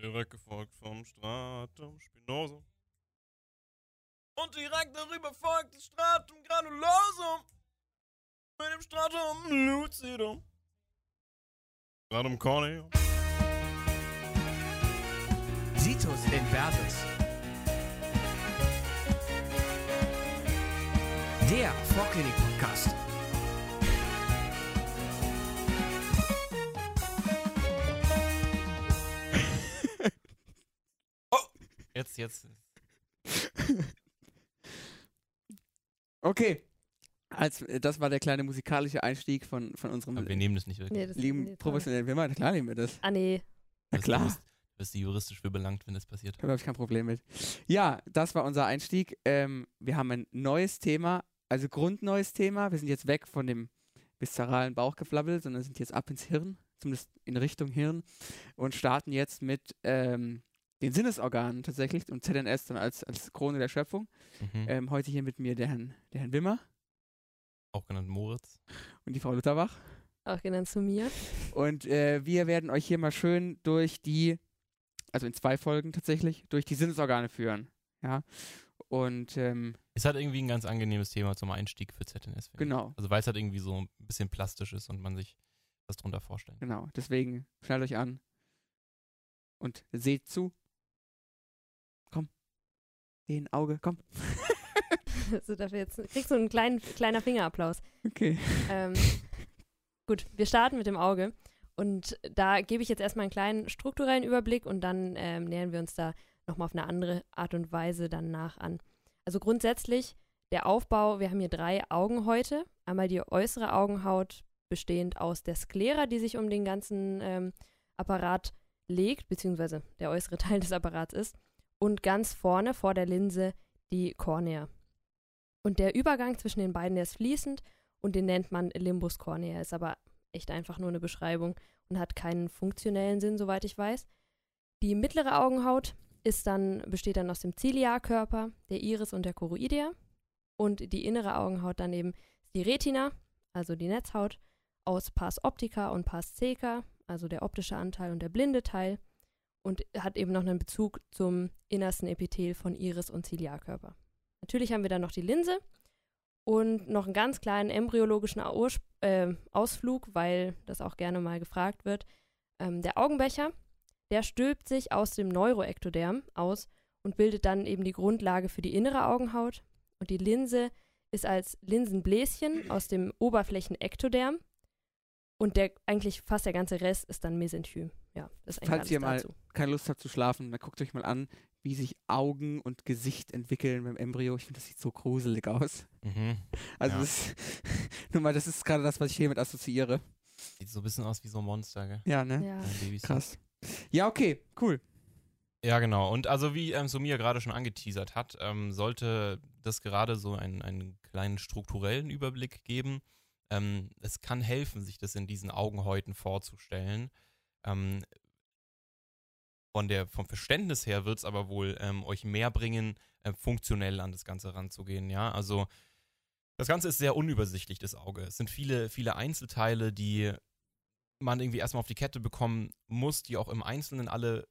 direkt gefolgt vom Stratum spinosum. Und direkt darüber folgt das Stratum granulosum. Mit dem Stratum lucidum. Stratum corneum. Situs inversus. Der Vorklinik-Podcast. Jetzt. Okay. Als, das war der kleine musikalische Einstieg von, von unserem Aber wir nehmen das nicht wirklich. Nee, das lieben professionellen Wimmer. Klar nehmen wir das. Ah, nee. Na klar. Du wirst, du wirst juristisch für belangt, wenn das passiert. Da habe ich kein Problem mit. Ja, das war unser Einstieg. Ähm, wir haben ein neues Thema, also grundneues Thema. Wir sind jetzt weg von dem viszeralen Bauchgeflabbel, sondern sind jetzt ab ins Hirn, zumindest in Richtung Hirn und starten jetzt mit ähm, den Sinnesorganen tatsächlich und ZNS dann als, als Krone der Schöpfung. Mhm. Ähm, heute hier mit mir der Herrn, der Herrn Wimmer Auch genannt Moritz. und die Frau Lutterbach. Auch genannt zu mir. Und äh, wir werden euch hier mal schön durch die, also in zwei Folgen tatsächlich, durch die Sinnesorgane führen. Ja. Und ähm, Ist halt irgendwie ein ganz angenehmes Thema zum Einstieg für ZNS. finde ich. genau, Also weil es halt irgendwie so ein bisschen plastisch ist und man sich was drunter vorstellen kann. genau. Deswegen schnallt euch an und seht zu. Komm. Den Auge, komm. Also dafür jetzt kriegst du einen kleinen, kleiner Fingerapplaus. Okay. Ähm, gut, wir starten mit dem Auge. Und da gebe ich jetzt erstmal einen kleinen strukturellen Überblick und dann ähm, nähern wir uns da nochmal auf eine andere Art und Weise dann nach an. Also grundsätzlich der Aufbau, wir haben hier drei Augenhäute. Einmal die äußere Augenhaut, bestehend aus der Sklera, die sich um den ganzen ähm, Apparat legt, beziehungsweise der äußere Teil des Apparats ist. Und ganz vorne vor der Linse die Kornea. Und der Übergang zwischen den beiden, der ist fließend und den nennt man Limbus cornea, ist aber echt einfach nur eine Beschreibung und hat keinen funktionellen Sinn, soweit ich weiß. Die mittlere Augenhaut ist dann, besteht dann aus dem Ziliarkörper, der Iris und der Choroidea. Und die innere Augenhaut dann eben die Retina, also die Netzhaut, aus Pars optica und Pars ceca, also der optische Anteil und der blinde Teil. Und hat eben noch einen Bezug zum innersten Epithel von Iris und Ziliarkörper. Natürlich haben wir dann noch die Linse und noch einen ganz kleinen embryologischen Urs äh, Ausflug, weil das auch gerne mal gefragt wird. Ähm, der Augenbecher, der stülpt sich aus dem Neuroektoderm aus und bildet dann eben die Grundlage für die innere Augenhaut. Und die Linse ist als Linsenbläschen aus dem Oberflächenektoderm. Und der eigentlich fast der ganze Rest ist dann Mesenchym. Ja, das ist eigentlich Falls ihr mal dazu. keine Lust habt zu schlafen, dann guckt euch mal an, wie sich Augen und Gesicht entwickeln beim Embryo. Ich finde, das sieht so gruselig aus. Mhm. Also Ja. das, nur mal, das ist gerade das, was ich hiermit assoziiere. Sieht so ein bisschen aus wie so ein Monster, gell? Ja, ne? Ja. Krass. Ja, okay, cool. Ja, genau. Und also wie ähm, Sumia gerade schon angeteasert hat, ähm, sollte das gerade so einen, einen kleinen strukturellen Überblick geben. Ähm, es kann helfen, sich das in diesen Augenhäuten vorzustellen. Ähm, von der, vom Verständnis her wird es aber wohl ähm, euch mehr bringen, äh, funktionell an das Ganze ranzugehen. Ja, also das Ganze ist sehr unübersichtlich, das Auge. Es sind viele, viele Einzelteile, die man irgendwie erstmal auf die Kette bekommen muss, die auch im Einzelnen alle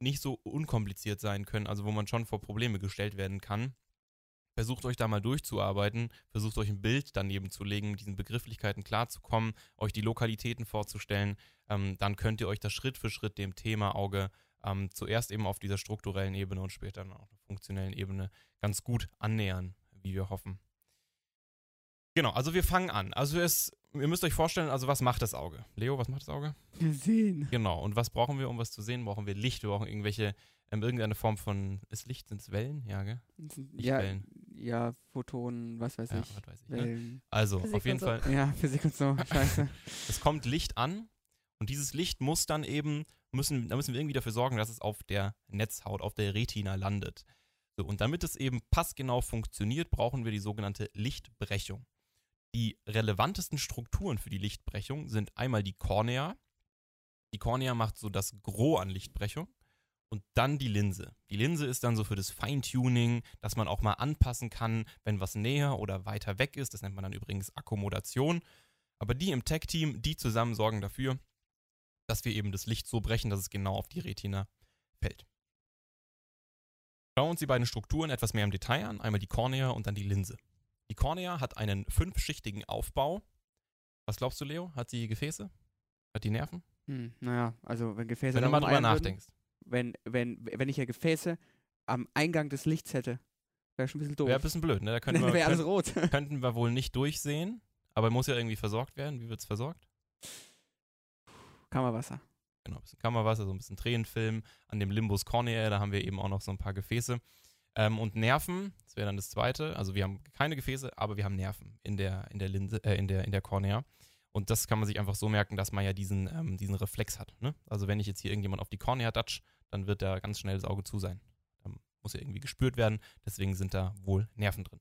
nicht so unkompliziert sein können, also wo man schon vor Probleme gestellt werden kann. Versucht euch da mal durchzuarbeiten, versucht euch ein Bild daneben zu legen, mit diesen Begrifflichkeiten klarzukommen, euch die Lokalitäten vorzustellen. Ähm, dann könnt ihr euch das Schritt für Schritt dem Thema Auge ähm, zuerst eben auf dieser strukturellen Ebene und später dann auch auf der funktionellen Ebene ganz gut annähern, wie wir hoffen. Genau, also wir fangen an. Also es, ihr müsst euch vorstellen, also was macht das Auge? Leo, was macht das Auge? Wir sehen. Genau. Und was brauchen wir, um was zu sehen? Brauchen wir Licht? Wir brauchen irgendwelche, ähm, irgendeine Form von, ist Licht, sind es Wellen? Ja, gell? Ja, Lichtwellen. ja, Photonen, was weiß Ja, ich. was weiß ich. Ne? Wellen. Also, Physik auf jeden so. Fall, Ja, Physik und so, scheiße. es kommt Licht an und dieses Licht muss dann eben, müssen, da müssen wir irgendwie dafür sorgen, dass es auf der Netzhaut, auf der Retina landet. So, und damit es eben passgenau funktioniert, brauchen wir die sogenannte Lichtbrechung. Die relevantesten Strukturen für die Lichtbrechung sind einmal die Kornea. Die Kornea macht so das Gros an Lichtbrechung. Und dann die Linse. Die Linse ist dann so für das Feintuning, dass man auch mal anpassen kann, wenn was näher oder weiter weg ist. Das nennt man dann übrigens Akkommodation. Aber die im Tech-Team, die zusammen sorgen dafür, dass wir eben das Licht so brechen, dass es genau auf die Retina fällt. Schauen wir uns die beiden Strukturen etwas mehr im Detail an. Einmal die Kornea und dann die Linse. Die Kornea hat einen fünfschichtigen Aufbau. Was glaubst du, Leo? Hat sie Gefäße? Hat die Nerven? Hm, naja, also wenn Gefäße Wenn du mal drüber nachdenkst. Wenn, wenn, wenn ich ja Gefäße am Eingang des Lichts hätte, wäre schon ein bisschen doof. Wäre ein bisschen blöd, ne? Da könnten wir, wäre alles rot. könnten wir wohl nicht durchsehen. Aber muss ja irgendwie versorgt werden. Wie wird es versorgt? Kammerwasser. Genau, ein bisschen Kammerwasser, so ein bisschen Tränenfilm. An dem Limbus corneae, da haben wir eben auch noch so ein paar Gefäße. Ähm, und Nerven, das wäre dann das zweite. Also wir haben keine Gefäße, aber wir haben Nerven in der, in der Linse, äh, in der, in der Kornea. Und das kann man sich einfach so merken, dass man ja diesen, ähm, diesen Reflex hat. Ne? Also wenn ich jetzt hier irgendjemand auf die Kornea datsch, dann wird da ganz schnell das Auge zu sein. Dann muss ja irgendwie gespürt werden, deswegen sind da wohl Nerven drin.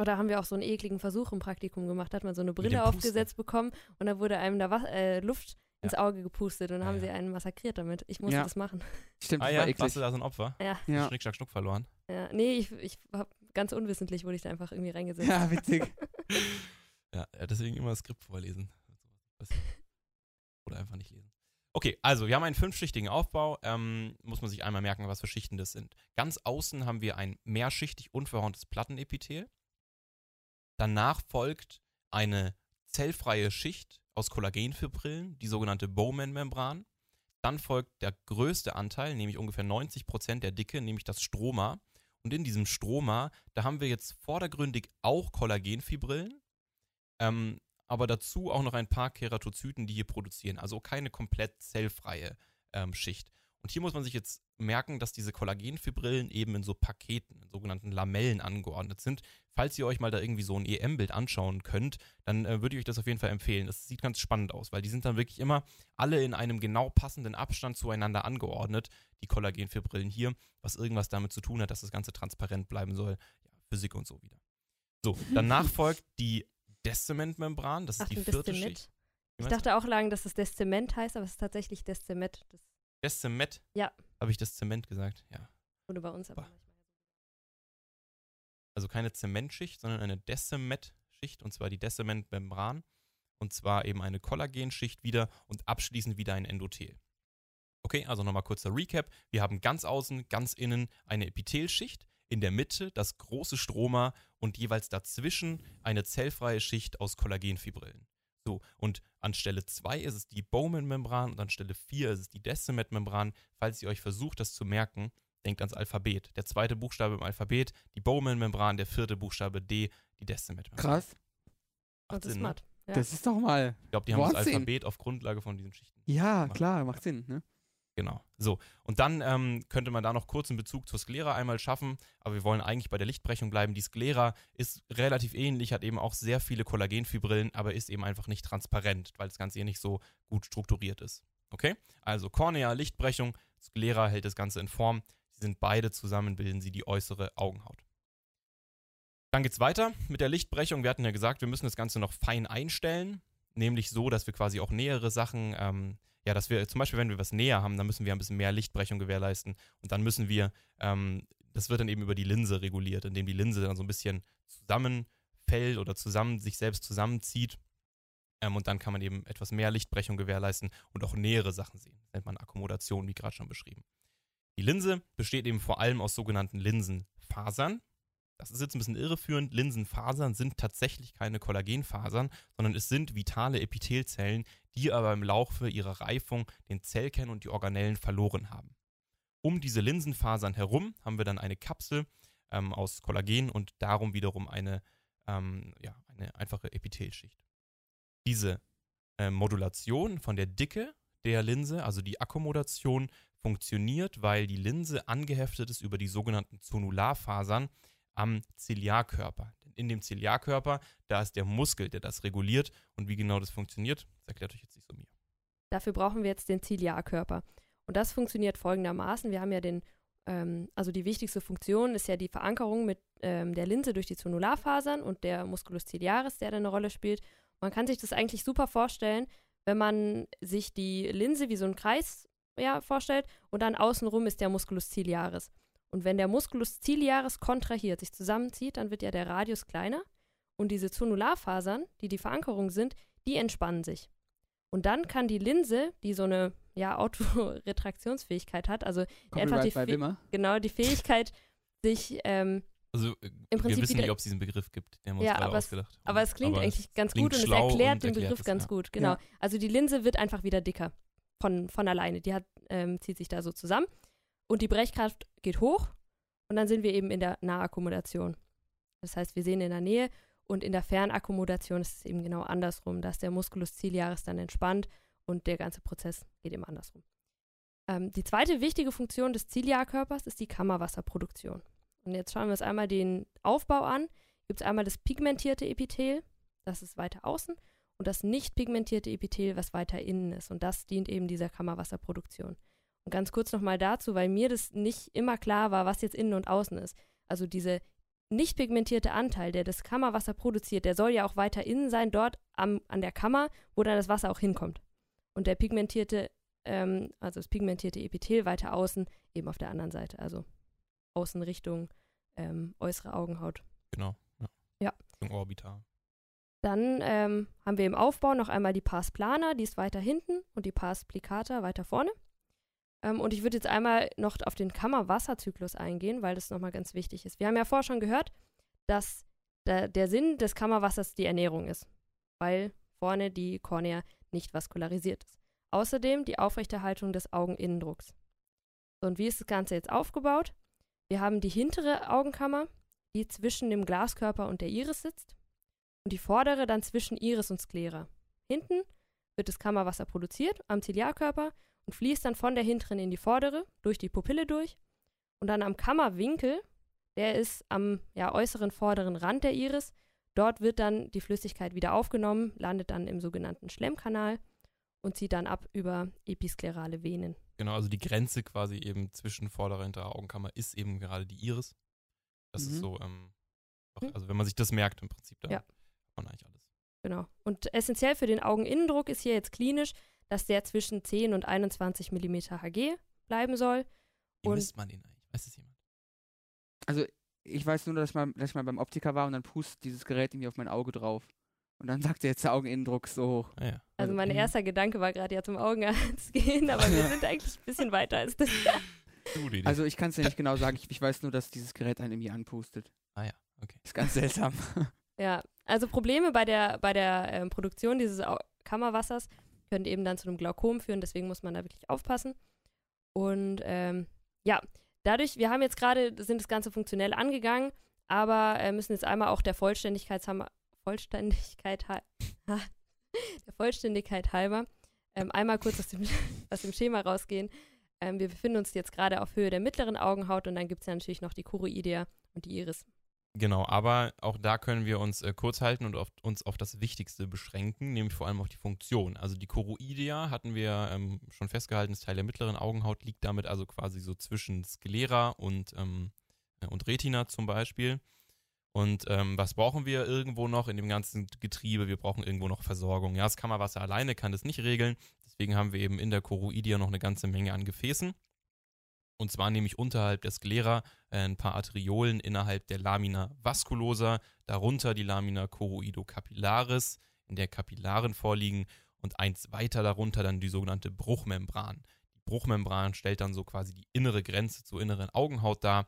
Oder haben wir auch so einen ekligen Versuch im Praktikum gemacht, da hat man so eine Brille aufgesetzt bekommen und da wurde einem da was, äh, Luft ins Ja. Auge gepustet und dann Ja, haben ja. sie einen massakriert damit. Ich musste Ja. das machen. Stimmt, Ah das ja, war eklig. warst du da so ein Opfer? Ja, Ja. Schnick, schnack, schnuck verloren. ja. Nee, ich, ich hab ganz unwissentlich wurde ich da einfach irgendwie reingesetzt. ja, witzig. Ja, ja, deswegen immer das Skript vorlesen. Oder einfach nicht lesen. Okay, also wir haben einen fünfschichtigen Aufbau. Ähm, muss man sich einmal merken, was für Schichten das sind. Ganz außen haben wir ein mehrschichtig unverhorntes Plattenepithel. Danach folgt eine zellfreie Schicht aus Kollagenfibrillen, die sogenannte Bowman-Membran. Dann folgt der größte Anteil, nämlich ungefähr 90% der Dicke, nämlich das Stroma. Und in diesem Stroma, da haben wir jetzt vordergründig auch Kollagenfibrillen, ähm, aber dazu auch noch ein paar Keratozyten, die hier produzieren. Also keine komplett zellfreie ähm, Schicht. Und hier muss man sich jetzt merken, dass diese Kollagenfibrillen eben in so Paketen, in sogenannten Lamellen angeordnet sind. Falls ihr euch mal da irgendwie so ein EM-Bild anschauen könnt, dann äh, würde ich euch das auf jeden Fall empfehlen. Das sieht ganz spannend aus, weil die sind dann wirklich immer alle in einem genau passenden Abstand zueinander angeordnet, die Kollagenfibrillen hier, was irgendwas damit zu tun hat, dass das Ganze transparent bleiben soll. Ja, Physik und so wieder. So, danach folgt die Descementmembran, das ist Ach, die ein vierte. Schicht. Ich dachte auch lange, dass es Deszement heißt, aber es ist tatsächlich Deszement. Das? Ja. Habe ich das Zement gesagt? Ja. wurde bei uns aber manchmal. Also keine Zementschicht, sondern eine Decemet-Schicht und zwar die Decementmembran und zwar eben eine Kollagenschicht wieder und abschließend wieder ein Endothel. Okay, also nochmal kurzer Recap. Wir haben ganz außen, ganz innen eine Epithelschicht, in der Mitte das große Stroma und jeweils dazwischen eine zellfreie Schicht aus Kollagenfibrillen. So, und an Stelle 2 ist es die Bowman-Membran und an Stelle 4 ist es die Decemet-Membran. Falls ihr euch versucht, das zu merken, denkt ans Alphabet. Der zweite Buchstabe im Alphabet, die Bowman-Membran, der vierte Buchstabe D, die Decemet-Membran. Krass. Oh, das ist Sinn, ne? smart. Ja. Das ist doch mal. Ich glaube, die haben das. Alphabet auf Grundlage von diesen Schichten. Ja, Macht klar, macht Sinn. Ne? Genau. So. Und dann ähm, könnte man da noch kurz einen Bezug zur Sklera einmal schaffen, aber wir wollen eigentlich bei der Lichtbrechung bleiben. Die Sklera ist relativ ähnlich, hat eben auch sehr viele Kollagenfibrillen, aber ist eben einfach nicht transparent, weil das Ganze hier nicht so gut strukturiert ist. Okay? Also Kornea, Lichtbrechung, Sklera hält das Ganze in Form. Sie sind beide zusammen, bilden sie die äußere Augenhaut. Dann geht's weiter mit der Lichtbrechung. Wir hatten ja gesagt, wir müssen das Ganze noch fein einstellen, nämlich so, dass wir quasi auch nähere Sachen, ähm, ja, dass wir zum Beispiel, wenn wir was näher haben, dann müssen wir ein bisschen mehr Lichtbrechung gewährleisten und dann müssen wir, ähm, das wird dann eben über die Linse reguliert, indem die Linse dann so ein bisschen zusammenfällt oder zusammen sich selbst zusammenzieht. Ähm, und dann kann man eben etwas mehr Lichtbrechung gewährleisten und auch nähere Sachen sehen. Das nennt man Akkommodation, wie gerade schon beschrieben. Die Linse besteht eben vor allem aus sogenannten Linsenfasern. Das ist jetzt ein bisschen irreführend. Linsenfasern sind tatsächlich keine Kollagenfasern, sondern es sind vitale Epithelzellen, die aber im Laufe ihrer Reifung den Zellkern und die Organellen verloren haben. Um diese Linsenfasern herum haben wir dann eine Kapsel ähm, aus Kollagen und darum wiederum eine, ähm, ja, eine einfache Epithelschicht. Diese äh, Modulation von der Dicke der Linse, also die Akkommodation, funktioniert, weil die Linse angeheftet ist über die sogenannten Zonularfasern am Ziliarkörper. In dem Ziliarkörper, da ist der Muskel, der das reguliert. Und wie genau das funktioniert, das erklärt euch jetzt nicht so mir. Dafür brauchen wir jetzt den Ziliarkörper. Und das funktioniert folgendermaßen. Wir haben ja den, ähm, also die wichtigste Funktion ist ja die Verankerung mit ähm, der Linse durch die Zonularfasern und der Musculus ciliaris, der da eine Rolle spielt. Man kann sich das eigentlich super vorstellen, wenn man sich die Linse wie so einen Kreis ja, vorstellt und dann außenrum ist der Musculus ciliaris. Und wenn der Musculus ciliaris kontrahiert, sich zusammenzieht, dann wird ja der Radius kleiner und diese Zonularfasern, die die Verankerung sind, die entspannen sich. Und dann kann die Linse, die so eine ja, Autoretraktionsfähigkeit hat. Also einfach die, Wimmer. genau die Fähigkeit, sich, ähm, Also äh, Im Prinzip wir wissen nicht, ob es diesen Begriff gibt. Der haben wir Ja, uns aber es- ausgedacht. aber es klingt Aber eigentlich ganz klingt gut und es erklärt und den erklärt Begriff es, ganz ja. gut. Genau. Ja. Also die Linse wird einfach wieder dicker von, von alleine. Die hat, ähm, zieht sich da so zusammen und die Brechkraft geht hoch und dann sind wir eben in der Nahakkommodation. Das heißt, wir sehen in der Nähe und in der Fernakkommodation ist es eben genau andersrum, dass der Musculus ciliaris dann entspannt und der ganze Prozess geht eben andersrum. Ähm, die zweite wichtige Funktion des Ziliarkörpers ist die Kammerwasserproduktion. Und jetzt schauen wir uns einmal den Aufbau an. Gibt es einmal das pigmentierte Epithel, das ist weiter außen, und das nicht pigmentierte Epithel, was weiter innen ist. Und das dient eben dieser Kammerwasserproduktion. Und ganz kurz nochmal dazu, weil mir das nicht immer klar war, was jetzt innen und außen ist. Also diese nicht pigmentierte Anteil, der das Kammerwasser produziert, der soll ja auch weiter innen sein, dort am, an der Kammer, wo dann das Wasser auch hinkommt. Und der pigmentierte, ähm, also das pigmentierte Epithel weiter außen, eben auf der anderen Seite. Also Außenrichtung, ähm, äußere Augenhaut. Genau. Ja. Ja. Richtung Orbital. Dann ähm, haben wir im Aufbau noch einmal die Pars plana, die ist weiter hinten und die Pars plicata weiter vorne. Ähm, und ich würde jetzt einmal noch auf den Kammerwasserzyklus eingehen, weil das nochmal ganz wichtig ist. Wir haben ja vorher schon gehört, dass der, der Sinn des Kammerwassers die Ernährung ist, weil vorne die Kornea nicht vaskularisiert ist. Außerdem die Aufrechterhaltung des Augeninnendrucks. So, und wie ist das Ganze jetzt aufgebaut? Wir haben die hintere Augenkammer, die zwischen dem Glaskörper und der Iris sitzt und die vordere dann zwischen Iris und Sklera. Hinten wird das Kammerwasser produziert am Ziliarkörper und fließt dann von der hinteren in die vordere, durch die Pupille durch. Und dann am Kammerwinkel, der ist am ja, äußeren vorderen Rand der Iris, dort wird dann die Flüssigkeit wieder aufgenommen, landet dann im sogenannten Schlemmkanal und zieht dann ab über episklerale Venen. Genau, also die Grenze quasi eben zwischen vorderer und hinterer Augenkammer ist eben gerade die Iris. Das Mhm. ist so, ähm, Hm. also wenn man sich das merkt im Prinzip, dann Ja. hat man eigentlich alles. Genau. Und essentiell für den Augeninnendruck ist hier jetzt klinisch, dass der zwischen 10 und 21 mm Hg bleiben soll. Wie Und- misst man den eigentlich? Weiß das jemand? Also ich weiß nur, dass ich, mal, dass ich mal beim Optiker war und dann pustet dieses Gerät irgendwie auf mein Auge drauf. Und dann sagt er jetzt der Augeninnendruck ist so hoch. Ah, ja. Also Also, mein mhm. erster Gedanke war gerade ja zum Augenarzt gehen, aber wir Ja. sind eigentlich ein bisschen weiter als das. Also ich kann es dir nicht genau sagen. Ich, ich weiß nur, dass dieses Gerät einen irgendwie anpustet. ah ja, okay. Ist ganz seltsam. Ja, also Probleme bei der, bei der ähm, Produktion dieses Au Kammerwassers können eben dann zu einem Glaukom führen, deswegen muss man da wirklich aufpassen. Und ähm, ja, dadurch, wir haben jetzt gerade, sind das Ganze funktionell angegangen, aber äh, müssen jetzt einmal auch der Vollständigkeit, Vollständigkeit, der Vollständigkeit halber ähm, einmal kurz aus dem, aus dem Schema rausgehen. Ähm, wir befinden uns jetzt gerade auf Höhe der mittleren Augenhaut und dann gibt es ja natürlich noch die Choroidea und die Iris. Genau, aber auch da können wir uns äh, kurz halten und auf, uns auf das Wichtigste beschränken, nämlich vor allem auf die Funktion. Also die Choroidea hatten wir ähm, schon festgehalten, ist Teil der mittleren Augenhaut, liegt damit also quasi so zwischen Sklera und, ähm, äh, und Retina zum Beispiel. Und ähm, was brauchen wir irgendwo noch in dem ganzen Getriebe? Wir brauchen irgendwo noch Versorgung. Ja, das Kammerwasser alleine kann das nicht regeln. Deswegen haben wir eben in der Choroidea noch eine ganze Menge an Gefäßen. Und zwar nämlich unterhalb der Sklera äh, ein paar Arteriolen innerhalb der Lamina vasculosa, darunter die Lamina choroidocapillaris, in der Kapillaren vorliegen und eins weiter darunter dann die sogenannte Bruchmembran. Die Bruchmembran stellt dann so quasi die innere Grenze zur inneren Augenhaut dar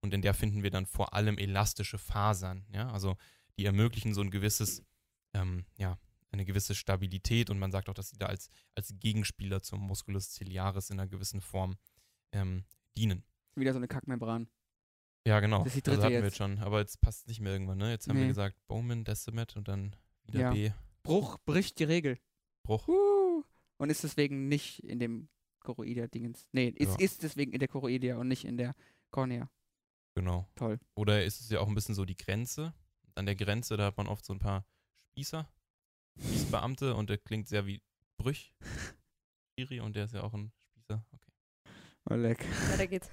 und in der finden wir dann vor allem elastische Fasern, ja, also die ermöglichen so ein gewisses, ähm, ja, eine gewisse Stabilität und man sagt auch, dass sie da als, als Gegenspieler zum Musculus ciliaris in einer gewissen Form ähm, dienen. Wieder so eine Kackmembran. Ja, genau. Das ist die also dritte hatten wir jetzt. schon, aber jetzt passt es nicht mehr irgendwann, ne? Jetzt haben wir Nee. gesagt Bowman, Decimet und dann wieder Ja. B, Bruch bricht die Regel. Bruch. Uh. Und ist deswegen nicht in dem Choroidea-Dingens. Nee, ist, Ja. ist deswegen in der Choroidea und nicht in der Cornea. Genau. Toll. Oder ist es ja auch ein bisschen so die Grenze? An der Grenze, da hat man oft so ein paar Spießer, Spießbeamte und der klingt sehr wie Brüch. Schiri und der ist ja auch ein Spießer. Okay. Oh, leck. Weiter geht's.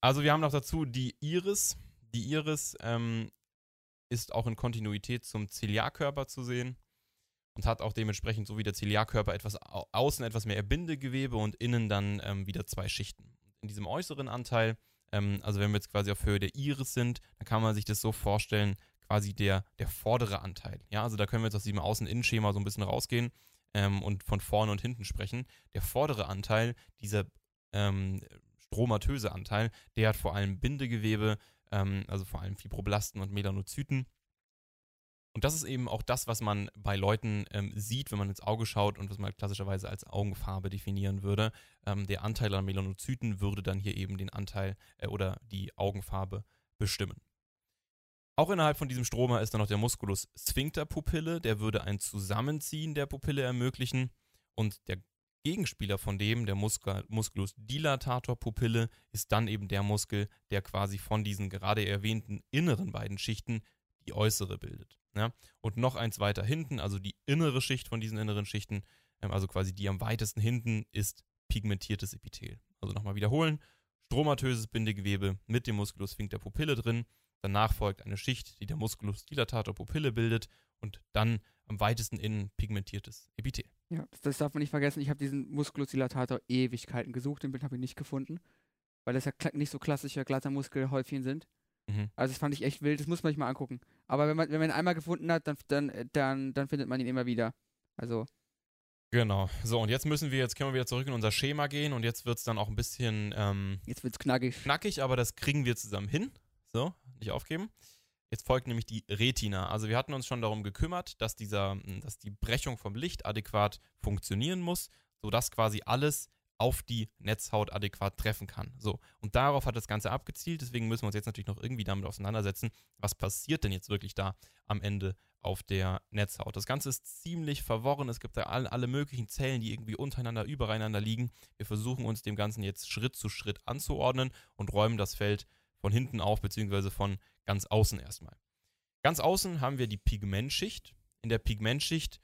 Also wir haben noch dazu die Iris. Die Iris ähm, ist auch in Kontinuität zum Ziliarkörper zu sehen und hat auch dementsprechend so wie der Ziliarkörper etwas au außen etwas mehr Bindegewebe und innen dann ähm, wieder zwei Schichten. In diesem äußeren Anteil, ähm, also wenn wir jetzt quasi auf Höhe der Iris sind, dann kann man sich das so vorstellen, quasi der, der vordere Anteil. Ja, also da können wir jetzt aus diesem Außen-Innen-Schema so ein bisschen rausgehen. ähm, und von vorne und hinten sprechen. Der vordere Anteil, dieser ähm, stromatöse Anteil, der hat vor allem Bindegewebe, ähm, also vor allem Fibroblasten und Melanozyten. Und das ist eben auch das, was man bei Leuten ähm, sieht, wenn man ins Auge schaut und was man klassischerweise als Augenfarbe definieren würde. Ähm, der Anteil an Melanozyten würde dann hier eben den Anteil äh, oder die Augenfarbe bestimmen. Auch innerhalb von diesem Stroma ist dann noch der Musculus sphincter Pupille, der würde ein Zusammenziehen der Pupille ermöglichen. Und der Gegenspieler von dem, der Muskel, Musculus dilatator Pupille, ist dann eben der Muskel, der quasi von diesen gerade erwähnten inneren beiden Schichten die äußere bildet. Ja? Und noch eins weiter hinten, also die innere Schicht von diesen inneren Schichten, ähm, also quasi die am weitesten hinten, ist pigmentiertes Epithel. Also nochmal wiederholen: stromatöses Bindegewebe mit dem Musculus sphincter Pupille drin. Danach folgt eine Schicht, die der Musculus dilatator Pupille bildet und dann am weitesten innen pigmentiertes Epithel. Ja, das, das darf man nicht vergessen. Ich habe diesen Musculus dilatator Ewigkeiten gesucht, den Bild habe ich nicht gefunden, weil das ja nicht so klassische glatter Muskelhäufchen sind. Mhm. Also das fand ich echt wild, das muss man sich mal angucken. Aber wenn man, wenn man ihn einmal gefunden hat, dann, dann, dann, dann findet man ihn immer wieder. Also. Genau. So, und jetzt müssen wir, jetzt können wir wieder zurück in unser Schema gehen und jetzt wird es dann auch ein bisschen. Ähm, jetzt wird es knackig. Knackig, aber das kriegen wir zusammen hin. So, nicht aufgeben. Jetzt folgt nämlich die Retina. Also wir hatten uns schon darum gekümmert, dass dieser, dass die Brechung vom Licht adäquat funktionieren muss, sodass quasi alles auf die Netzhaut adäquat treffen kann. So, und darauf hat das Ganze abgezielt, deswegen müssen wir uns jetzt natürlich noch irgendwie damit auseinandersetzen, was passiert denn jetzt wirklich da am Ende auf der Netzhaut. Das Ganze ist ziemlich verworren, es gibt da alle, alle möglichen Zellen, die irgendwie untereinander, übereinander liegen. Wir versuchen uns dem Ganzen jetzt Schritt zu Schritt anzuordnen und räumen das Feld von hinten auf, beziehungsweise von ganz außen erstmal. Ganz außen haben wir die Pigmentschicht. In der Pigmentschicht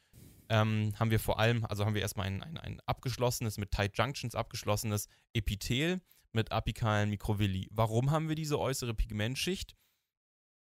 ähm, haben wir vor allem, also haben wir erstmal ein, ein, ein abgeschlossenes, mit Tight Junctions abgeschlossenes Epithel mit apikalen Mikrovilli. Warum haben wir diese äußere Pigmentschicht?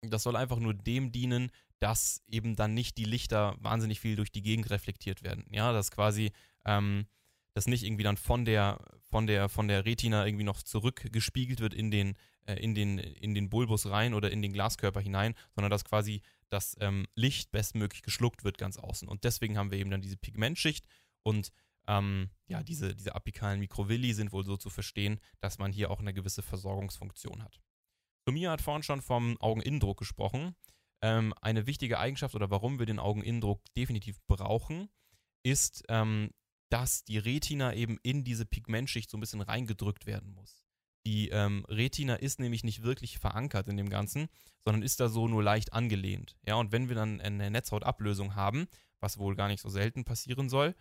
Das soll einfach nur dem dienen, dass eben dann nicht die Lichter wahnsinnig viel durch die Gegend reflektiert werden. Ja, dass quasi ähm, das nicht irgendwie dann von der, von der, von der Retina irgendwie noch zurückgespiegelt wird in den, äh, in den, in den Bulbus rein oder in den Glaskörper hinein, sondern dass quasi das ähm, Licht bestmöglich geschluckt wird ganz außen. Und deswegen haben wir eben dann diese Pigmentschicht und ähm, ja, diese, diese apikalen Mikrovilli sind wohl so zu verstehen, dass man hier auch eine gewisse Versorgungsfunktion hat. Sumia hat vorhin schon vom Augeninnendruck gesprochen. Ähm, eine wichtige Eigenschaft oder warum wir den Augeninnendruck definitiv brauchen, ist, ähm, dass die Retina eben in diese Pigmentschicht so ein bisschen reingedrückt werden muss. Die ähm, Retina ist nämlich nicht wirklich verankert in dem Ganzen, sondern ist da so nur leicht angelehnt. Ja, und wenn wir dann eine Netzhautablösung haben, was wohl gar nicht so selten passieren soll,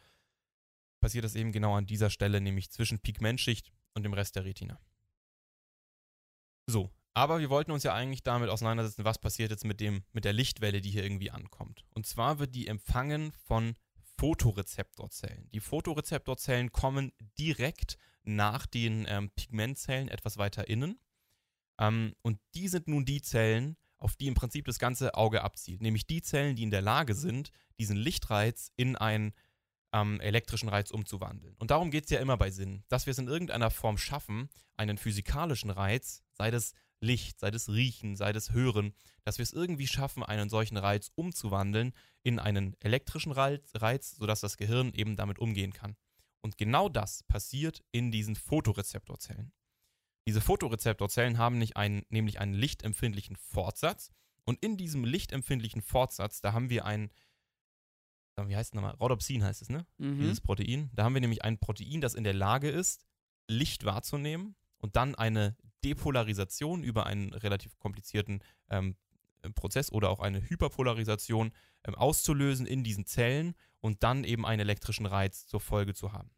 passiert das eben genau an dieser Stelle, nämlich zwischen Pigmentschicht und dem Rest der Retina. So, aber wir wollten uns ja eigentlich damit auseinandersetzen, was passiert jetzt mit dem mit der Lichtwelle, die hier irgendwie ankommt. Und zwar wird die empfangen von Photorezeptorzellen. Die Photorezeptorzellen kommen direkt nach den ähm, Pigmentzellen etwas weiter innen. Ähm, und die sind nun die Zellen, auf die im Prinzip das ganze Auge abzielt. Nämlich die Zellen, die in der Lage sind, diesen Lichtreiz in einen ähm, elektrischen Reiz umzuwandeln. Und darum geht es ja immer bei Sinn, dass wir es in irgendeiner Form schaffen, einen physikalischen Reiz, sei das Licht, sei das Riechen, sei das Hören, dass wir es irgendwie schaffen, einen solchen Reiz umzuwandeln in einen elektrischen Reiz, Reiz sodass das Gehirn eben damit umgehen kann. Und genau das passiert in diesen Photorezeptorzellen. Diese Photorezeptorzellen haben nicht einen, nämlich einen lichtempfindlichen Fortsatz. Und in diesem lichtempfindlichen Fortsatz, da haben wir ein, wie heißt es nochmal? Rhodopsin heißt es, ne? Mhm. Dieses Protein. Da haben wir nämlich ein Protein, das in der Lage ist, Licht wahrzunehmen und dann eine Depolarisation über einen relativ komplizierten ähm, Prozess oder auch eine Hyperpolarisation ähm, auszulösen in diesen Zellen und dann eben einen elektrischen Reiz zur Folge zu haben.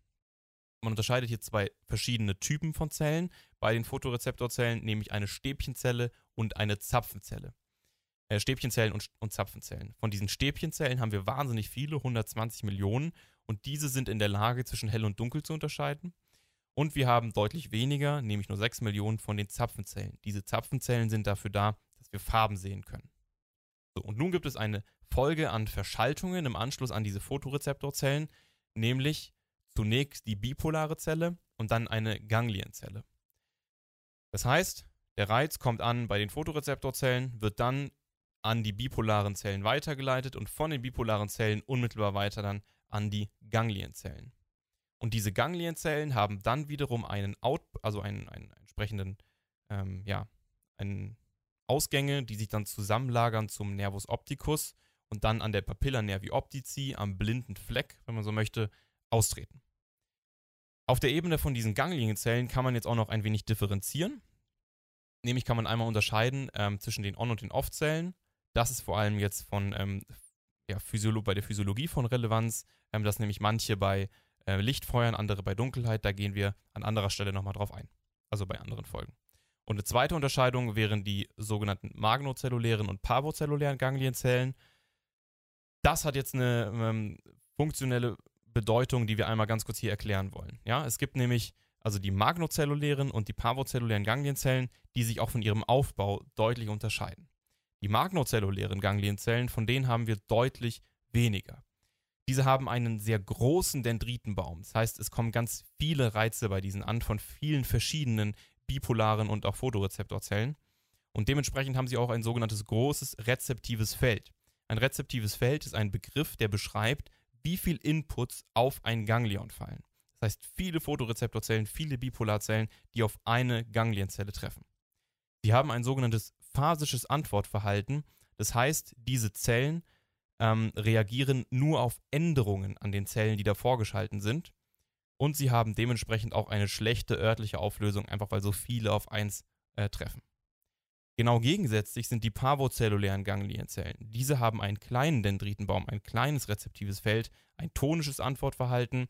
Man unterscheidet hier zwei verschiedene Typen von Zellen bei den Photorezeptorzellen, nämlich eine Stäbchenzelle und eine Zapfenzelle. Äh, Stäbchenzellen und, und Zapfenzellen. Von diesen Stäbchenzellen haben wir wahnsinnig viele, 120 Millionen, und diese sind in der Lage, zwischen hell und dunkel zu unterscheiden. Und wir haben deutlich weniger, nämlich nur 6 Millionen von den Zapfenzellen. Diese Zapfenzellen sind dafür da, dass wir Farben sehen können. So, und nun gibt es eine Folge an Verschaltungen im Anschluss an diese Photorezeptorzellen, nämlich zunächst die bipolare Zelle und dann eine Ganglienzelle. Das heißt, der Reiz kommt an bei den Photorezeptorzellen, wird dann an die bipolaren Zellen weitergeleitet und von den bipolaren Zellen unmittelbar weiter dann an die Ganglienzellen. Und diese Ganglienzellen haben dann wiederum einen Out, also einen, einen entsprechenden, ähm, ja, einen Ausgänge, die sich dann zusammenlagern zum Nervus opticus und dann an der Papilla nervi optici, am blinden Fleck, wenn man so möchte, austreten. Auf der Ebene von diesen Ganglienzellen kann man jetzt auch noch ein wenig differenzieren. Nämlich kann man einmal unterscheiden ähm, zwischen den On- und den Off-Zellen. Das ist vor allem jetzt von ähm, ja, bei der Physiologie von Relevanz, ähm, dass nämlich manche bei äh, Licht feuern, andere bei Dunkelheit. Da gehen wir an anderer Stelle nochmal drauf ein. Also bei anderen Folgen. Und eine zweite Unterscheidung wären die sogenannten magnozellulären und parvozellulären Ganglienzellen. Das hat jetzt eine ähm, funktionelle Bedeutung, die wir einmal ganz kurz hier erklären wollen. Ja, es gibt nämlich also die magnozellulären und die parvozellulären Ganglienzellen, die sich auch von ihrem Aufbau deutlich unterscheiden. Die magnozellulären Ganglienzellen, von denen haben wir deutlich weniger. Diese haben einen sehr großen Dendritenbaum. Das heißt, es kommen ganz viele Reize bei diesen an von vielen verschiedenen bipolaren und auch Photorezeptorzellen. Und dementsprechend haben sie auch ein sogenanntes großes rezeptives Feld. Ein rezeptives Feld ist ein Begriff, der beschreibt, wie viel Inputs auf ein Ganglion fallen. Das heißt, viele Photorezeptorzellen, viele Bipolarzellen, die auf eine Ganglienzelle treffen. Sie haben ein sogenanntes phasisches Antwortverhalten. Das heißt, diese Zellen ähm, reagieren nur auf Änderungen an den Zellen, die davor geschalten sind. Und sie haben dementsprechend auch eine schlechte örtliche Auflösung, einfach weil so viele auf eins äh, treffen. Genau gegensätzlich sind die parvozellulären Ganglienzellen. Diese haben einen kleinen Dendritenbaum, ein kleines rezeptives Feld, ein tonisches Antwortverhalten,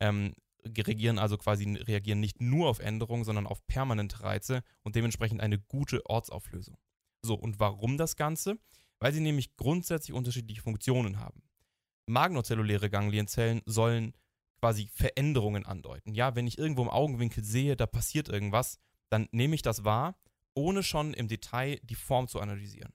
ähm, reagieren also quasi reagieren nicht nur auf Änderungen, sondern auf permanente Reize und dementsprechend eine gute Ortsauflösung. So, und warum das Ganze? Weil sie nämlich grundsätzlich unterschiedliche Funktionen haben. Magnozelluläre Ganglienzellen sollen quasi Veränderungen andeuten. Ja, wenn ich irgendwo im Augenwinkel sehe, da passiert irgendwas, dann nehme ich das wahr ohne schon im Detail die Form zu analysieren.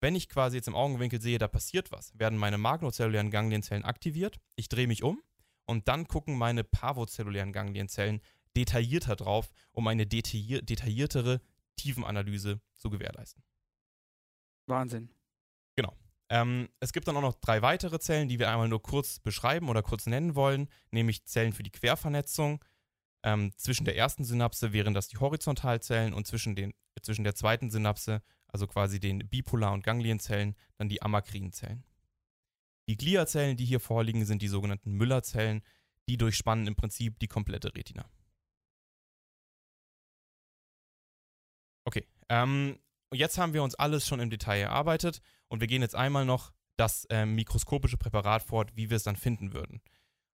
Wenn ich quasi jetzt im Augenwinkel sehe, da passiert was, werden meine magnozellulären Ganglienzellen aktiviert, ich drehe mich um und dann gucken meine parvozellulären Ganglienzellen detaillierter drauf, um eine detaillier detailliertere Tiefenanalyse zu gewährleisten. Wahnsinn. Genau. Ähm, es gibt dann auch noch drei weitere Zellen, die wir einmal nur kurz beschreiben oder kurz nennen wollen, nämlich Zellen für die Quervernetzung, ähm, zwischen der ersten Synapse wären das die Horizontalzellen und zwischen, den, zwischen der zweiten Synapse, also quasi den Bipolar- und Ganglienzellen, dann die Amakrinzellen. Die Gliazellen, die hier vorliegen, sind die sogenannten Müllerzellen, die durchspannen im Prinzip die komplette Retina. Okay, ähm, jetzt haben wir uns alles schon im Detail erarbeitet und wir gehen jetzt einmal noch das äh, mikroskopische Präparat fort, wie wir es dann finden würden.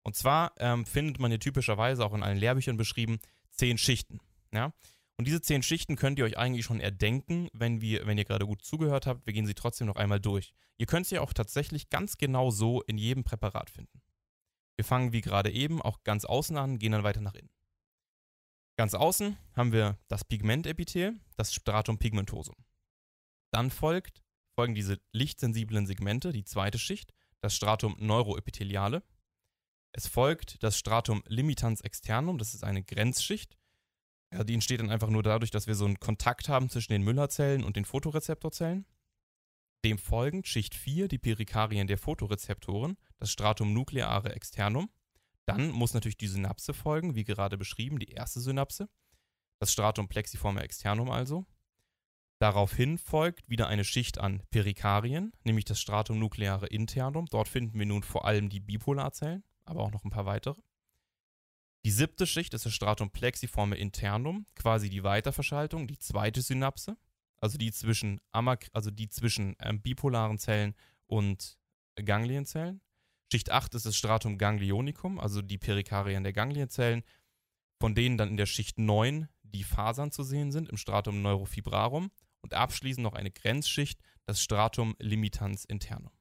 Und zwar ähm, findet man hier typischerweise auch in allen Lehrbüchern beschrieben zehn Schichten. Ja? Und diese zehn Schichten könnt ihr euch eigentlich schon erdenken, wenn, wir, wenn ihr gerade gut zugehört habt. Wir gehen sie trotzdem noch einmal durch. Ihr könnt sie auch tatsächlich ganz genau so in jedem Präparat finden. Wir fangen wie gerade eben auch ganz außen an, gehen dann weiter nach innen. Ganz außen haben wir das Pigmentepithel, das Stratum pigmentosum. Dann folgt, folgen diese lichtsensiblen Segmente, die zweite Schicht, das Stratum neuroepitheliale. Es folgt das Stratum limitans externum, das ist eine Grenzschicht. Ja, die entsteht dann einfach nur dadurch, dass wir so einen Kontakt haben zwischen den Müllerzellen und den Photorezeptorzellen. Dem folgend Schicht 4, die Perikarien der Photorezeptoren, das Stratum nucleare externum. Dann muss natürlich die Synapse folgen, wie gerade beschrieben, die erste Synapse. Das Stratum plexiforme externum also. Daraufhin folgt wieder eine Schicht an Perikarien, nämlich das Stratum nucleare internum. Dort finden wir nun vor allem die Bipolarzellen aber auch noch ein paar weitere. Die siebte Schicht ist das Stratum plexiforme internum, quasi die Weiterverschaltung, die zweite Synapse, also die zwischen, also die zwischen ähm, bipolaren Zellen und Ganglienzellen. Schicht 8 ist das Stratum ganglionicum, also die Perikarien der Ganglienzellen, von denen dann in der Schicht 9 die Fasern zu sehen sind, im Stratum neurofibrarum. Und abschließend noch eine Grenzschicht, das Stratum limitans internum.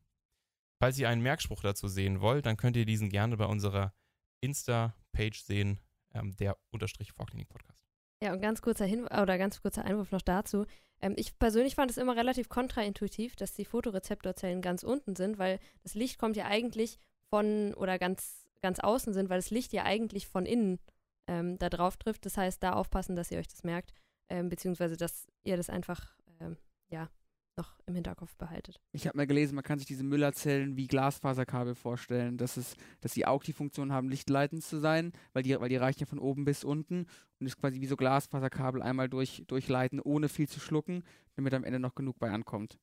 Falls ihr einen Merkspruch dazu sehen wollt, dann könnt ihr diesen gerne bei unserer Insta-Page sehen, ähm, der unterstrich Vorklinik-Podcast. Ja, und ganz kurzer Hin oder ganz kurzer Einwurf noch dazu. Ähm, ich persönlich fand es immer relativ kontraintuitiv, dass die Fotorezeptorzellen ganz unten sind, weil das Licht kommt ja eigentlich von oder ganz, ganz außen sind, weil das Licht ja eigentlich von innen ähm, da drauf trifft. Das heißt, da aufpassen, dass ihr euch das merkt, ähm, beziehungsweise dass ihr das einfach, ähm, ja, noch im Hinterkopf behaltet. Ich habe mal gelesen, man kann sich diese Müllerzellen wie Glasfaserkabel vorstellen, dass, es, dass sie auch die Funktion haben, lichtleitend zu sein, weil die, weil die reichen ja von oben bis unten und ist quasi wie so Glasfaserkabel einmal durch, durchleiten, ohne viel zu schlucken, damit am Ende noch genug bei ankommt.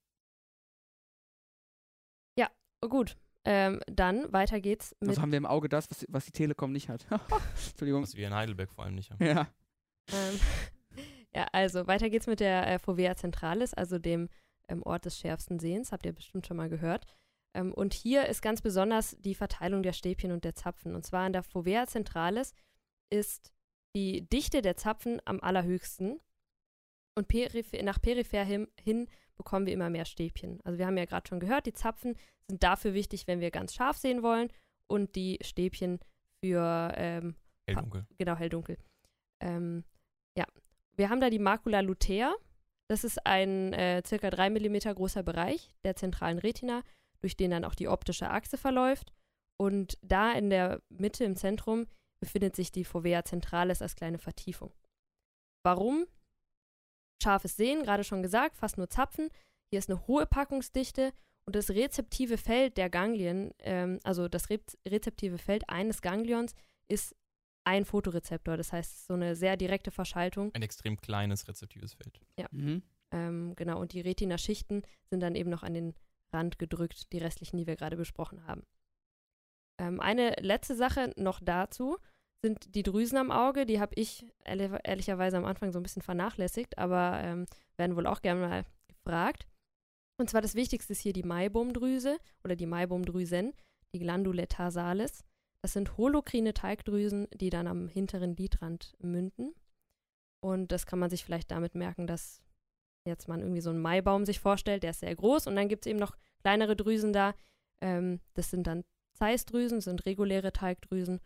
Oh, gut, ähm, dann weiter geht's mit. Also haben wir im Auge das, was, was die Telekom nicht hat. Entschuldigung. Was wir in Heidelberg vor allem nicht haben. Ja. Ähm, ja, also weiter geht's mit der äh, Fovea Centralis, also dem ähm, Ort des schärfsten Sehens, habt ihr bestimmt schon mal gehört. Ähm, und hier ist ganz besonders die Verteilung der Stäbchen und der Zapfen. Und zwar in der Fovea Centralis ist die Dichte der Zapfen am allerhöchsten. Und peripher, nach peripher hin, hin bekommen wir immer mehr Stäbchen. Also wir haben ja gerade schon gehört, die Zapfen sind dafür wichtig, wenn wir ganz scharf sehen wollen und die Stäbchen für ähm, Helldunkel. genau, helldunkel. Ähm, ja, wir haben da die Macula lutea. Das ist ein äh, circa 3 mm großer Bereich der zentralen Retina, durch den dann auch die optische Achse verläuft. Und da in der Mitte im Zentrum befindet sich die Fovea centralis als kleine Vertiefung. Warum? Scharfes Sehen, gerade schon gesagt, fast nur Zapfen. Hier ist eine hohe Packungsdichte und das rezeptive Feld der Ganglien, ähm, also das re rezeptive Feld eines Ganglions, ist ein Fotorezeptor. Das heißt, so eine sehr direkte Verschaltung. Ein extrem kleines rezeptives Feld. Mhm. Ähm, genau, und die Retina-Schichten sind dann eben noch an den Rand gedrückt, die restlichen, die wir gerade besprochen haben. Ähm, eine letzte Sache noch dazu sind die Drüsen am Auge. Die habe ich ehrlich, ehrlicherweise am Anfang so ein bisschen vernachlässigt, aber ähm, werden wohl auch gerne mal gefragt. Und zwar das Wichtigste ist hier die Maibomdrüse oder die Maibomdrüsen, die Glandulae tarsalis. Das sind holokrine Teigdrüsen, die dann am hinteren Lidrand münden. Und das kann man sich vielleicht damit merken, dass jetzt man irgendwie so einen Maibaum sich vorstellt, der ist sehr groß und dann gibt es eben noch kleinere Drüsen da. Ähm, das sind dann Zeissdrüsen, sind reguläre Teigdrüsen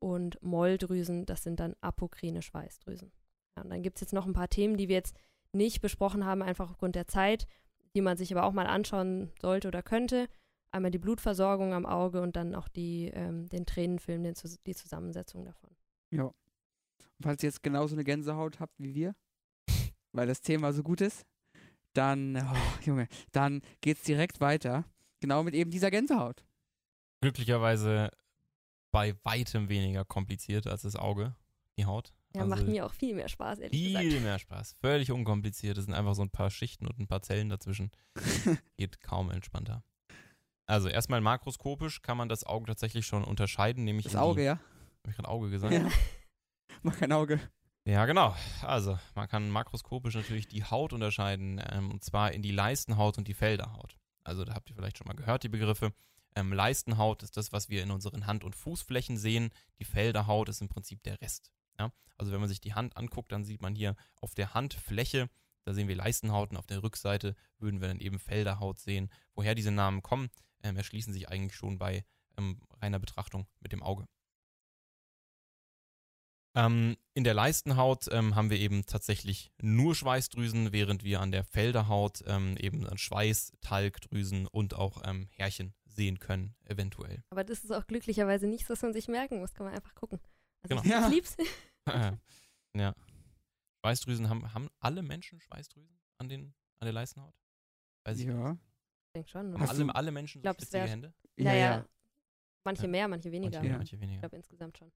und Molldrüsen, das sind dann apokrine Schweißdrüsen. Ja, und dann gibt es jetzt noch ein paar Themen, die wir jetzt nicht besprochen haben, einfach aufgrund der Zeit, die man sich aber auch mal anschauen sollte oder könnte. Einmal die Blutversorgung am Auge und dann auch die, ähm, den Tränenfilm, den, die Zusammensetzung davon. Ja. Und falls ihr jetzt genauso eine Gänsehaut habt wie wir, weil das Thema so gut ist, dann, oh, Junge, dann geht's direkt weiter. Genau mit eben dieser Gänsehaut. Glücklicherweise bei weitem weniger kompliziert als das Auge, die Haut. Ja, Also macht mir auch viel mehr Spaß, ehrlich Viel gesagt. mehr Spaß. Völlig unkompliziert. Es sind einfach so ein paar Schichten und ein paar Zellen dazwischen. Geht kaum entspannter. Also erstmal makroskopisch kann man das Auge tatsächlich schon unterscheiden, nämlich Das Auge, die, ja? Hab ich gerade Auge gesagt? Ja. Mach kein Auge. Ja, genau. Also, man kann makroskopisch natürlich die Haut unterscheiden, ähm, und zwar in die Leistenhaut und die Felderhaut. Also, da habt ihr vielleicht schon mal gehört, die Begriffe. Ähm, Leistenhaut ist das, was wir in unseren Hand- und Fußflächen sehen. Die Felderhaut ist im Prinzip der Rest. Ja? Also, wenn man sich die Hand anguckt, dann sieht man hier auf der Handfläche, da sehen wir Leistenhaut und auf der Rückseite würden wir dann eben Felderhaut sehen. Woher diese Namen kommen, ähm, erschließen sich eigentlich schon bei ähm, reiner Betrachtung mit dem Auge. Ähm, in der Leistenhaut ähm, haben wir eben tatsächlich nur Schweißdrüsen, während wir an der Felderhaut ähm, eben Schweiß, Talgdrüsen und auch ähm, Härchen sehen können, eventuell. Aber das ist auch glücklicherweise nichts, was man sich merken muss. Kann man einfach gucken. Also Genau. ich, Ja. lieb's. ja. Schweißdrüsen haben, haben alle Menschen Schweißdrüsen an, den, an der Leistenhaut? Weiß ich nicht. Ja. Ich denke schon. Hast alle, du- alle Menschen so glaub, wär- Hände? Ja, naja, ja. manche Ja. mehr, manche weniger. Manche, Ja. manche Ich weniger. glaube insgesamt schon.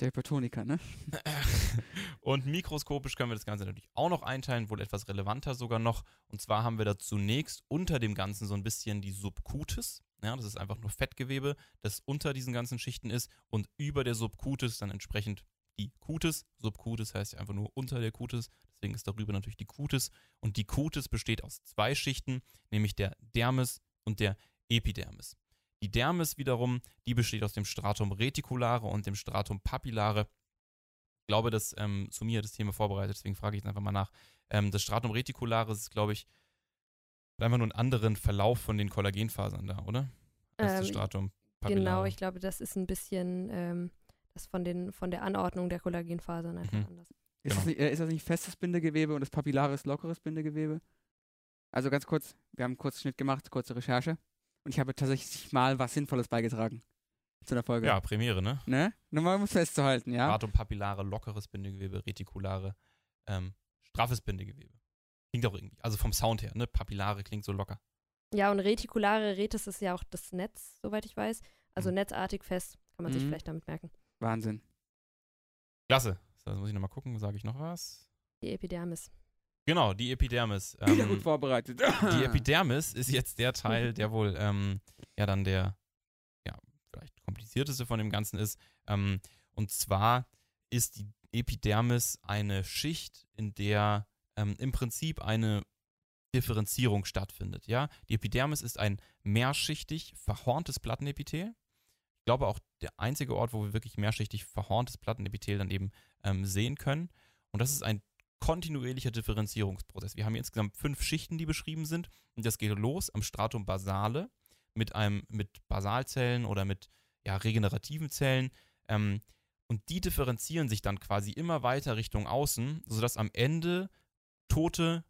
Der Hypertoniker, ne? Und mikroskopisch können wir das Ganze natürlich auch noch einteilen, wohl etwas relevanter sogar noch. Und zwar haben wir da zunächst unter dem Ganzen so ein bisschen die Subcutis. Ja, das ist einfach nur Fettgewebe, das unter diesen ganzen Schichten ist. Und über der Subcutis dann entsprechend die Cutis. Subcutis heißt ja einfach nur unter der Cutis. Deswegen ist darüber natürlich die Cutis. Und die Cutis besteht aus zwei Schichten, nämlich der Dermis und der Epidermis. Die Dermis wiederum, die besteht aus dem Stratum reticulare und dem Stratum papillare. Ich glaube, dass ähm, Sumia das Thema vorbereitet, deswegen frage ich jetzt einfach mal nach. Ähm, das Stratum reticularis ist, glaube ich, einfach nur einen anderen Verlauf von den Kollagenfasern da, oder? Das Ähm, Stratum papillare. Genau, ich glaube, das ist ein bisschen ähm, das von, den, von der Anordnung der Kollagenfasern einfach Mhm. anders. Ist, Genau. das nicht, äh, ist das nicht festes Bindegewebe und das Papillare ist lockeres Bindegewebe? Also ganz kurz, wir haben einen kurzen Schnitt gemacht, kurze Recherche. Und ich habe tatsächlich mal was Sinnvolles beigetragen zu der Folge. Ja, Premiere, ne? Ne? Nur mal um es festzuhalten, ja? Stratum papillare, lockeres Bindegewebe, reticulare, ähm, straffes Bindegewebe. Klingt auch irgendwie, also vom Sound her, ne? Papillare klingt so locker. Ja, und retikulare Retis ist ja auch das Netz, soweit ich weiß. Also Mhm. netzartig fest, kann man sich Mhm. vielleicht damit merken. Wahnsinn. Klasse. So, jetzt muss ich nochmal gucken, sage ich noch was? Die Epidermis. Genau, die Epidermis. Wieder Ähm, gut vorbereitet. die Epidermis ist jetzt der Teil, der wohl ähm, ja dann der ja, vielleicht komplizierteste von dem Ganzen ist. Ähm, und zwar ist die Epidermis eine Schicht, in der ähm, im Prinzip eine Differenzierung stattfindet. Ja? Die Epidermis ist ein mehrschichtig verhorntes Plattenepithel. Ich glaube auch der einzige Ort, wo wir wirklich mehrschichtig verhorntes Plattenepithel dann eben ähm, sehen können. Und das ist ein kontinuierlicher Differenzierungsprozess. Wir haben hier insgesamt fünf Schichten, die beschrieben sind. Und das geht los am Stratum basale mit einem mit Basalzellen oder mit ja, regenerativen Zellen. Ähm, und die differenzieren sich dann quasi immer weiter Richtung außen, sodass am Ende tote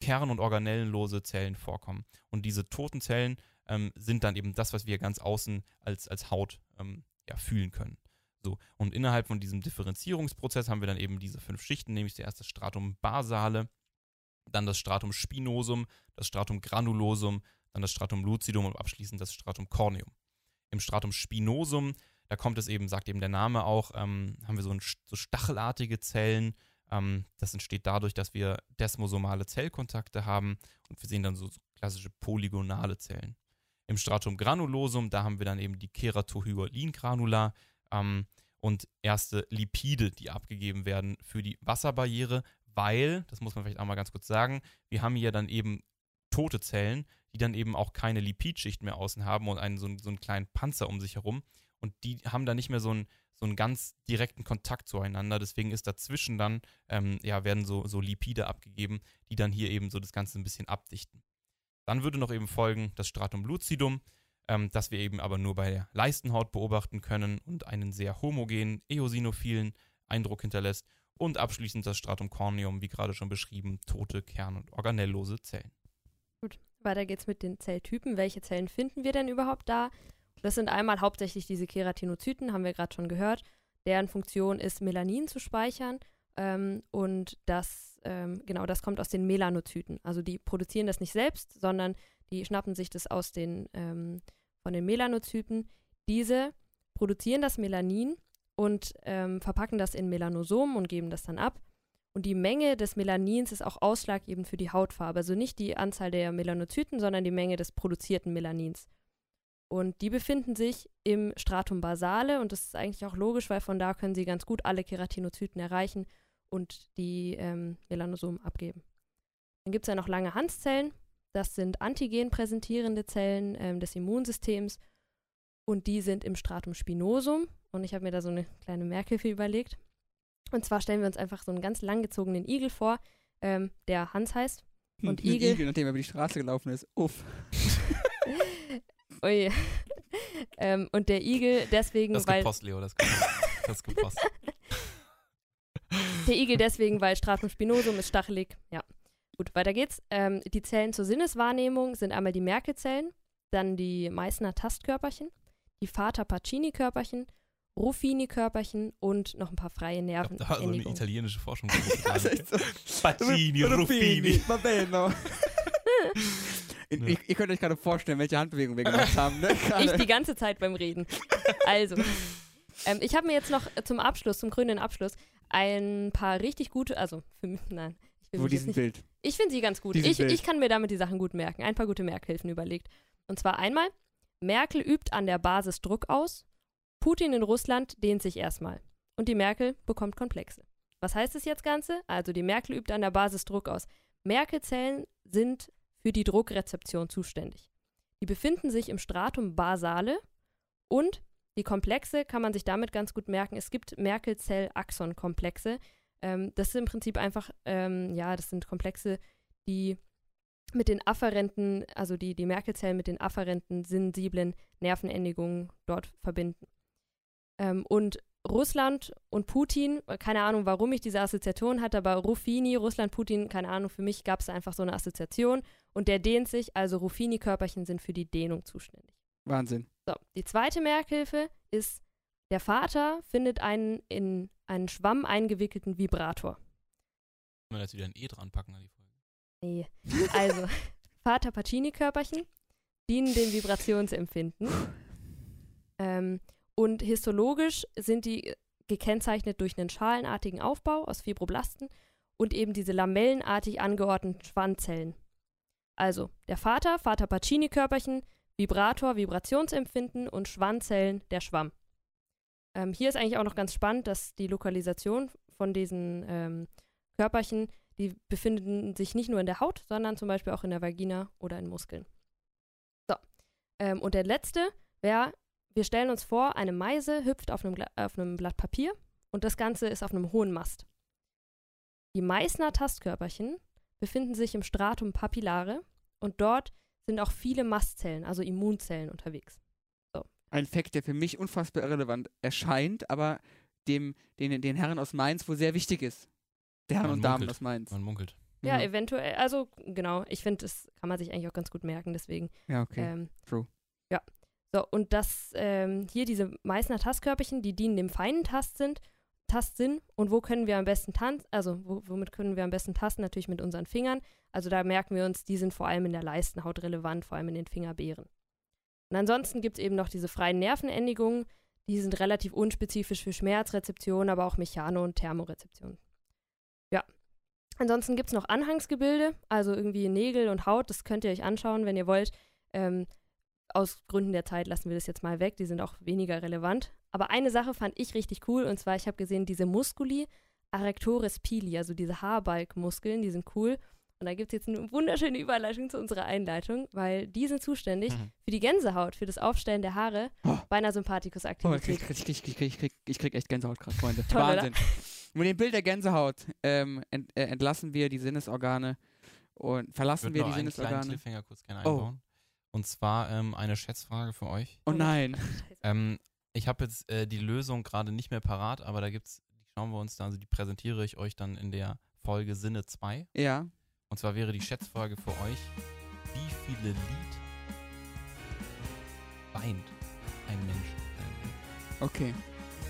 kern- und organellenlose Zellen vorkommen. Und diese toten Zellen ähm, sind dann eben das, was wir ganz außen als, als Haut ähm, ja, fühlen können. So, und innerhalb von diesem Differenzierungsprozess haben wir dann eben diese fünf Schichten, nämlich zuerst das Stratum basale, dann das Stratum spinosum, das Stratum granulosum, dann das Stratum lucidum und abschließend das Stratum corneum. Im Stratum spinosum, da kommt es eben, sagt eben der Name auch, ähm, haben wir so, ein, so stachelartige Zellen. Ähm, das entsteht dadurch, dass wir desmosomale Zellkontakte haben und wir sehen dann so, so klassische polygonale Zellen. Im Stratum granulosum, da haben wir dann eben die Keratohyalin-Granula ähm, und erste Lipide, die abgegeben werden für die Wasserbarriere, weil, das muss man vielleicht auch mal ganz kurz sagen, wir haben hier dann eben tote Zellen, die dann eben auch keine Lipidschicht mehr außen haben und einen, so, einen, so einen kleinen Panzer um sich herum. Und die haben dann nicht mehr so einen, so einen ganz direkten Kontakt zueinander. Deswegen ist dazwischen dann, ähm, ja, werden so, so Lipide abgegeben, die dann hier eben so das Ganze ein bisschen abdichten. Dann würde noch eben folgen das Stratum lucidum, ähm, das wir eben aber nur bei der Leistenhaut beobachten können und einen sehr homogenen, eosinophilen Eindruck hinterlässt. Und abschließend das Stratum corneum, wie gerade schon beschrieben, tote kern- und organelllose Zellen. Weiter geht's mit den Zelltypen. Welche Zellen finden wir denn überhaupt da? Das sind einmal hauptsächlich diese Keratinozyten, haben wir gerade schon gehört. Deren Funktion ist, Melanin zu speichern. Ähm, und das, ähm, genau, das kommt aus den Melanozyten. Also die produzieren das nicht selbst, sondern die schnappen sich das aus den, ähm, von den Melanozyten. Diese produzieren das Melanin und ähm, verpacken das in Melanosomen und geben das dann ab. Und die Menge des Melanins ist auch ausschlaggebend für die Hautfarbe. Also nicht die Anzahl der Melanozyten, sondern die Menge des produzierten Melanins. Und die befinden sich im Stratum basale und das ist eigentlich auch logisch, weil von da können sie ganz gut alle Keratinozyten erreichen und die ähm, Melanosomen abgeben. Dann gibt es ja noch lange Hanszellen. Das sind antigen präsentierende Zellen ähm, des Immunsystems und die sind im Stratum spinosum. Und ich habe mir da so eine kleine Merkhilfe überlegt. Und zwar stellen wir uns einfach so einen ganz langgezogenen Igel vor, ähm, der Hans heißt. Und Ein Igel. Igel, nachdem er über die Straße gelaufen ist. Uff. Ui. ähm, und der Igel deswegen, Das ist weil gepost, Leo, das ist gepost. Das gepost. der Igel deswegen, weil Stratum spinosum ist stachelig. Ja. Gut, weiter geht's. Ähm, die Zellen zur Sinneswahrnehmung sind einmal die Merkelzellen, dann die Meißner Tastkörperchen, die Vater Pacini-Körperchen, Ruffini-Körperchen und noch ein paar freie Ich glaub, Nerven. da war so eine italienische Forschung. Echt so. Pacini, Ruffini. va bene. Ja. ihr, ihr könnt euch gerade vorstellen, welche Handbewegung wir gemacht haben. Ne? Ich die ganze Zeit beim Reden. Also, ähm, ich habe mir jetzt noch zum Abschluss, zum grünen Abschluss, ein paar richtig gute, also für mich, nein, ich will Wo diesen nicht Bild. Ich finde sie ganz gut. Ich, ich kann mir damit die Sachen gut merken. Ein paar gute Merkhilfen überlegt. Und zwar einmal, Merkel übt an der Basis Druck aus. Putin in Russland dehnt sich erstmal. Und die Merkel bekommt Komplexe. Was heißt das jetzt Ganze? Also die Merkel übt an der Basis Druck aus. Merkelzellen sind für die Druckrezeption zuständig. Die befinden sich im Stratum basale und die Komplexe kann man sich damit ganz gut merken. Es gibt Merkel-Zell-Axon-Komplexe. Ähm, das sind im Prinzip einfach, ähm, ja, das sind Komplexe, die mit den afferenten, also die, die Merkelzellen mit den afferenten sensiblen Nervenendigungen dort verbinden. Ähm, und Russland und Putin, äh, keine Ahnung, warum ich diese Assoziation hatte, aber Ruffini, Russland, Putin, keine Ahnung, für mich gab es einfach so eine Assoziation und der dehnt sich, also Ruffini-Körperchen sind für die Dehnung zuständig. Wahnsinn. So, die zweite Merkhilfe ist, der Vater findet einen in einen Schwamm eingewickelten Vibrator. Können wir jetzt wieder ein E dran packen an die Folge? Nee. Also, Vater Pacini-Körperchen dienen dem Vibrationsempfinden. Ähm, und histologisch sind die gekennzeichnet durch einen schalenartigen Aufbau aus Fibroblasten und eben diese lamellenartig angeordneten Schwanzzellen. Also der Vater, Vater Pacini-Körperchen, Vibrator, Vibrationsempfinden und Schwanzzellen, der Schwamm. Ähm, hier ist eigentlich auch noch ganz spannend, dass die Lokalisation von diesen ähm, Körperchen, die befinden sich nicht nur in der Haut, sondern zum Beispiel auch in der Vagina oder in Muskeln. So. Ähm, und der letzte wäre, wir stellen uns vor, eine Meise hüpft auf einem, Gla- auf einem Blatt Papier und das Ganze ist auf einem hohen Mast. Die Meißner Tastkörperchen befinden sich im Stratum papillare und dort sind auch viele Mastzellen, also Immunzellen unterwegs. Ein Fakt, der für mich unfassbar irrelevant erscheint, aber dem, den, den Herren aus Mainz wohl sehr wichtig ist. Der Herren Man und Damen munkelt. aus Mainz. Man munkelt. Ja, eventuell, also genau, ich finde, das kann man sich eigentlich auch ganz gut merken, deswegen. ja, okay. Ähm, True. Ja. So, und das, ähm, hier diese Meißner Tastkörperchen, die dienen dem feinen Tastsinn, Tastsinn. Und wo können wir am besten tanzen, also wo, womit können wir am besten tasten? Natürlich mit unseren Fingern. Also da merken wir uns, die sind vor allem in der Leistenhaut relevant, vor allem in den Fingerbeeren. Und ansonsten gibt es eben noch diese freien Nervenendigungen, die sind relativ unspezifisch für Schmerzrezeption, aber auch Mechano- und Thermorezeption. Ja. Ansonsten gibt es noch Anhangsgebilde, also irgendwie Nägel und Haut, das könnt ihr euch anschauen, wenn ihr wollt. Ähm, aus Gründen der Zeit lassen wir das jetzt mal weg, die sind auch weniger relevant. Aber eine Sache fand ich richtig cool und zwar, ich habe gesehen, diese Musculi arrectores pili, also diese Haarbalkmuskeln, die sind cool. Und da gibt es jetzt eine wunderschöne Überleitung zu unserer Einleitung, weil die sind zuständig Mhm. für die Gänsehaut, für das Aufstellen der Haare Oh. bei einer Oh, ich, Sympathikus-Aktivität. krieg, ich, krieg, ich, ich, ich krieg echt Gänsehaut gerade, Freunde. Toll, oder? Wahnsinn. Mit dem Bild der Gänsehaut ähm, ent, äh, entlassen wir die Sinnesorgane und Ich verlassen würde wir die Sinnesorgane. Cliffhanger kurz gerne Oh. einbauen. Und zwar ähm, eine Schätzfrage für euch. Oh nein. Ähm, ich habe jetzt äh, die Lösung gerade nicht mehr parat, aber da gibt's, die schauen wir uns dann, also die präsentiere ich euch dann in der Folge Sinne 2. Ja. Und zwar wäre die Schätzfrage für euch, wie viele Lied weint ein Mensch? Okay.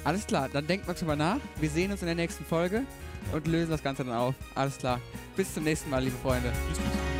Alles klar, dann denkt mal drüber nach. Wir sehen uns in der nächsten Folge und lösen das Ganze dann auf. Alles klar. Bis zum nächsten Mal, liebe Freunde. Tschüss, tschüss.